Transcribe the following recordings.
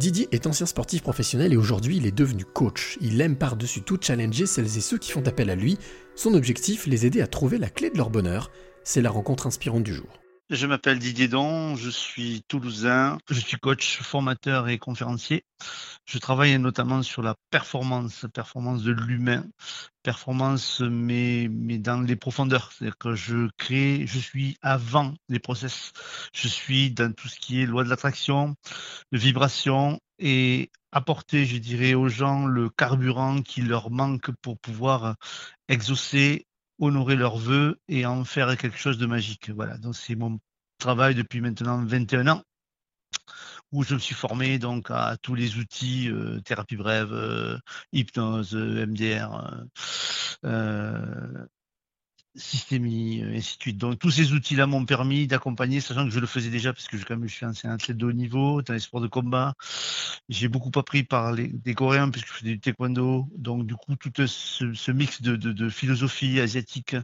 Didier est ancien sportif professionnel et aujourd'hui il est devenu coach. Il aime par-dessus tout challenger celles et ceux qui font appel à lui. Son objectif, les aider à trouver la clé de leur bonheur. C'est la rencontre inspirante du jour. Je m'appelle Didier Don, je suis toulousain, je suis coach, formateur et conférencier. Je travaille notamment sur la performance, performance de l'humain, performance mais, dans les profondeurs. C'est-à-dire que je crée, je suis avant les process. Je suis dans tout ce qui est loi de l'attraction, de vibration et apporter, je dirais, aux gens le carburant qui leur manque pour pouvoir exaucer honorer leurs vœux et en faire quelque chose de magique. Voilà, donc c'est mon travail depuis maintenant 21 ans où je me suis formé donc à tous les outils euh, thérapie brève, euh, hypnose, MDR, euh, systémie, et ainsi de suite. Donc tous ces outils-là m'ont permis d'accompagner, sachant que je le faisais déjà parce que je, quand je suis ancien athlète de haut niveau dans les sports de combat. J'ai beaucoup appris par les, des Coréens puisque je faisais du taekwondo. Donc du coup, tout ce, ce mix de, de, de, philosophie asiatique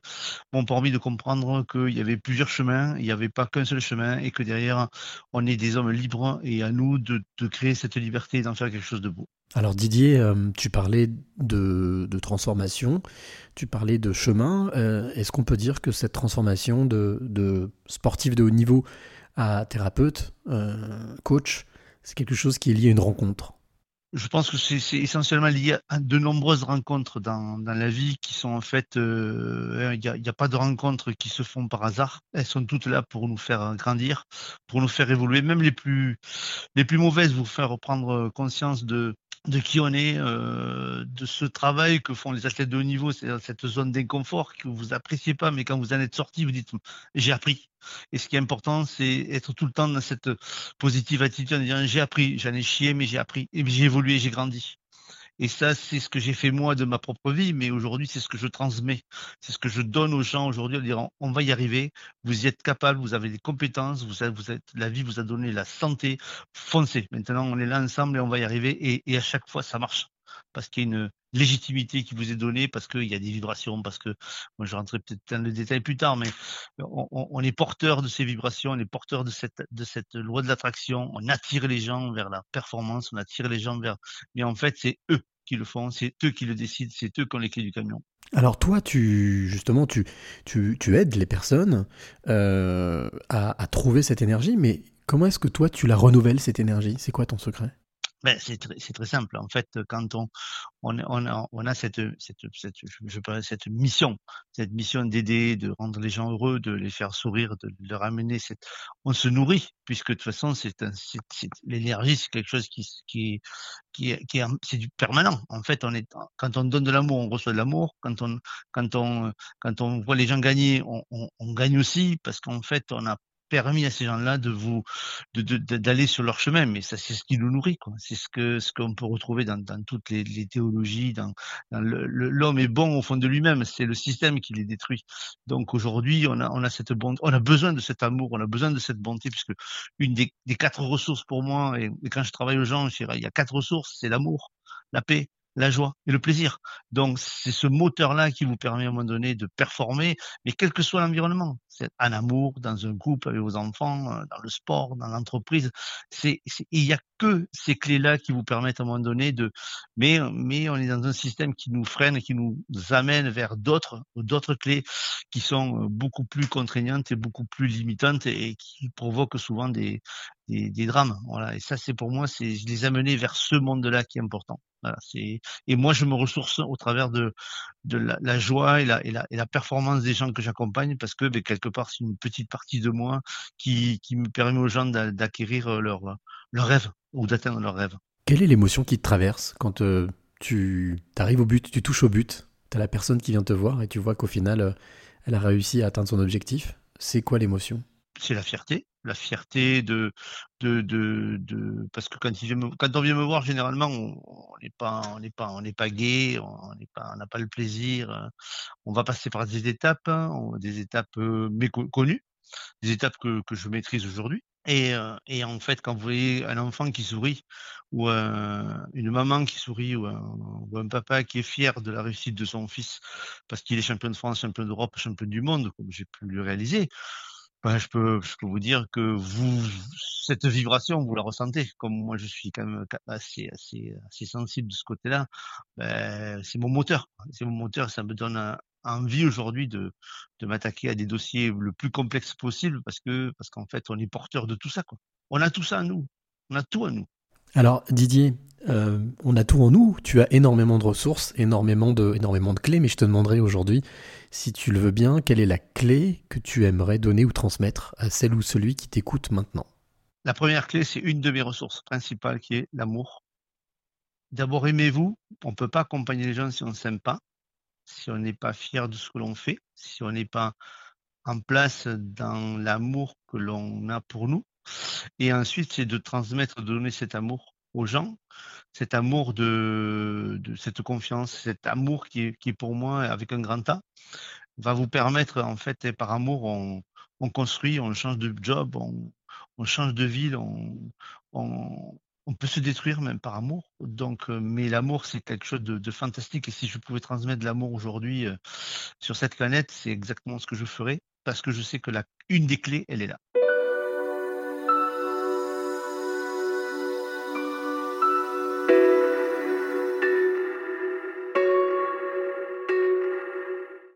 m'ont permis de comprendre qu'il y avait plusieurs chemins, il n'y avait pas qu'un seul chemin et que derrière, on est des hommes libres et à nous de, de créer cette liberté et d'en faire quelque chose de beau. Alors Didier, euh, tu parlais de, transformation, tu parlais de chemin. Euh, est-ce qu'on peut dire que cette transformation de, sportif de haut niveau à thérapeute, euh, coach, c'est quelque chose qui est lié à une rencontre? Je pense que c'est essentiellement lié à de nombreuses rencontres dans, la vie qui sont en fait, il n'y a, pas de rencontres qui se font par hasard. Elles sont toutes là pour nous faire grandir, pour nous faire évoluer. Même les plus, les plus mauvaises, vous faire prendre conscience de, de qui on est, euh, de ce travail que font les athlètes de haut niveau, c'est cette zone d'inconfort que vous appréciez pas, mais quand vous en êtes sorti, vous dites j'ai appris. Et ce qui est important, c'est être tout le temps dans cette positive attitude en disant j'ai appris, j'en ai chié, mais j'ai appris, et j'ai évolué, j'ai grandi. Et ça, c'est ce que j'ai fait moi de ma propre vie, mais aujourd'hui, c'est ce que je transmets. C'est ce que je donne aux gens aujourd'hui en disant, on va y arriver, vous y êtes capable, vous avez des compétences, vous vous êtes, la vie vous a donné la santé, foncez. Maintenant, on est là ensemble et on va y arriver. Et, à chaque fois, ça marche. Parce qu'il y a une légitimité qui vous est donnée, parce qu'il y a des vibrations, parce que, moi je rentrerai peut-être dans le détail plus tard, mais on, on, est porteur de ces vibrations, on est porteur de cette, de cette loi de l'attraction, on attire les gens vers la performance, on attire les gens vers, mais en fait, c'est eux qui le font, c'est eux qui le décident, c'est eux qui ont les clés du camion. Alors toi, tu justement, tu, tu, tu aides les personnes euh, à, à, trouver cette énergie, mais comment est-ce que toi, tu la renouvelles, cette énergie? C'est quoi ton secret? Ben, c'est très, simple. En fait, quand on, on, a, cette, cette, cette, je cette mission, cette mission d'aider, de rendre les gens heureux, de les faire sourire, de leur amener cette, on se nourrit, puisque de toute façon, l'énergie, c'est quelque chose qui, qui, qui, c'est du permanent. En fait, on est, quand on donne de l'amour, on reçoit de l'amour. Quand on, quand on, quand on voit les gens gagner, on gagne aussi, parce qu'en fait, on a permis à ces gens-là de vous d'aller sur leur chemin mais ça c'est ce qui nous nourrit quoi c'est ce que ce qu'on peut retrouver dans, dans toutes les, les, théologies dans, dans l'homme est bon au fond de lui-même c'est le système qui les détruit donc aujourd'hui on a on a cette bonté on a besoin de cet amour on a besoin de cette bonté puisque une des, des quatre ressources pour moi et, et quand je travaille aux gens je dirais, il y a quatre ressources c'est l'amour la paix la joie et le plaisir. Donc, c'est ce moteur-là qui vous permet à un moment donné de performer, mais quel que soit l'environnement. C'est en amour, dans un couple avec vos enfants, euh, dans le sport, dans l'entreprise. C'est, il y a que ces clés-là qui vous permettent à un moment donné de, mais, mais on est dans un système qui nous freine, qui nous amène vers d'autres, d'autres clés qui sont euh, beaucoup plus contraignantes et beaucoup plus limitantes et qui provoquent souvent des, des, drames. Voilà. Et ça, c'est pour moi, c'est les amener vers ce monde-là qui est important. Voilà, c'est et moi je me ressource au travers de de la, la joie et la, et la, et la performance des gens que j'accompagne parce que ben, quelque part c'est une petite partie de moi qui qui me permet aux gens d'acquérir euh, leur leur rêve ou d'atteindre leur rêve. Quelle est l'émotion qui te traverse quand euh, tu arrives au but, tu touches au but, tu as la personne qui vient te voir et tu vois qu'au final euh, elle a réussi à atteindre son objectif? C'est quoi l'émotion? C'est la fierté la fierté de, parce que quand, on vient me voir, généralement, on n'est pas, on n'est pas, on n'est pas gay, on n'est pas, on n'a pas le plaisir. On va passer par des étapes, hein, des étapes euh, méconnues, des étapes que, que je maîtrise aujourd'hui. Et, euh, et, en fait, quand vous voyez un enfant qui sourit, ou une maman qui sourit, ou un, ou un, papa qui est fier de la réussite de son fils, parce qu'il est champion de France, champion d'Europe, champion du monde, comme j'ai pu le réaliser, Ben, je peux je peux vous dire que vous cette vibration, vous la ressentez. Comme moi, je suis quand même assez assez assez sensible de ce côté-là, ben, c'est mon moteur. C'est mon moteur, ça me donne envie aujourd'hui de de m'attaquer à des dossiers le plus complexes possible parce que parce qu'en fait, on est porteur de tout ça, quoi. On a tout ça à nous. On a tout à nous. Alors Didier, euh, on a tout en nous, tu as énormément de ressources, énormément de, énormément de clés, mais je te demanderai aujourd'hui, si tu le veux bien, quelle est la clé que tu aimerais donner ou transmettre à celle ou celui qui t'écoute maintenant? La première clé, c'est une de mes ressources principales qui est l'amour. D'abord, aimez-vous. On ne peut pas accompagner les gens si on ne s'aime pas, si on n'est pas fier de ce que l'on fait, si on n'est pas en place dans l'amour que l'on a pour nous. Et ensuite, c'est de transmettre, de donner cet amour aux gens, cet amour de, cette confiance, cet amour qui qui pour moi avec un grand A, va vous permettre, en fait, par amour, on, on construit, on change de job, on, change de ville, on, peut se détruire même par amour. Donc, euh, mais l'amour, c'est quelque chose de, de, fantastique. Et si je pouvais transmettre de l'amour aujourd'hui euh, sur cette planète, c'est exactement ce que je ferais parce que je sais que la, une des clés, elle est là.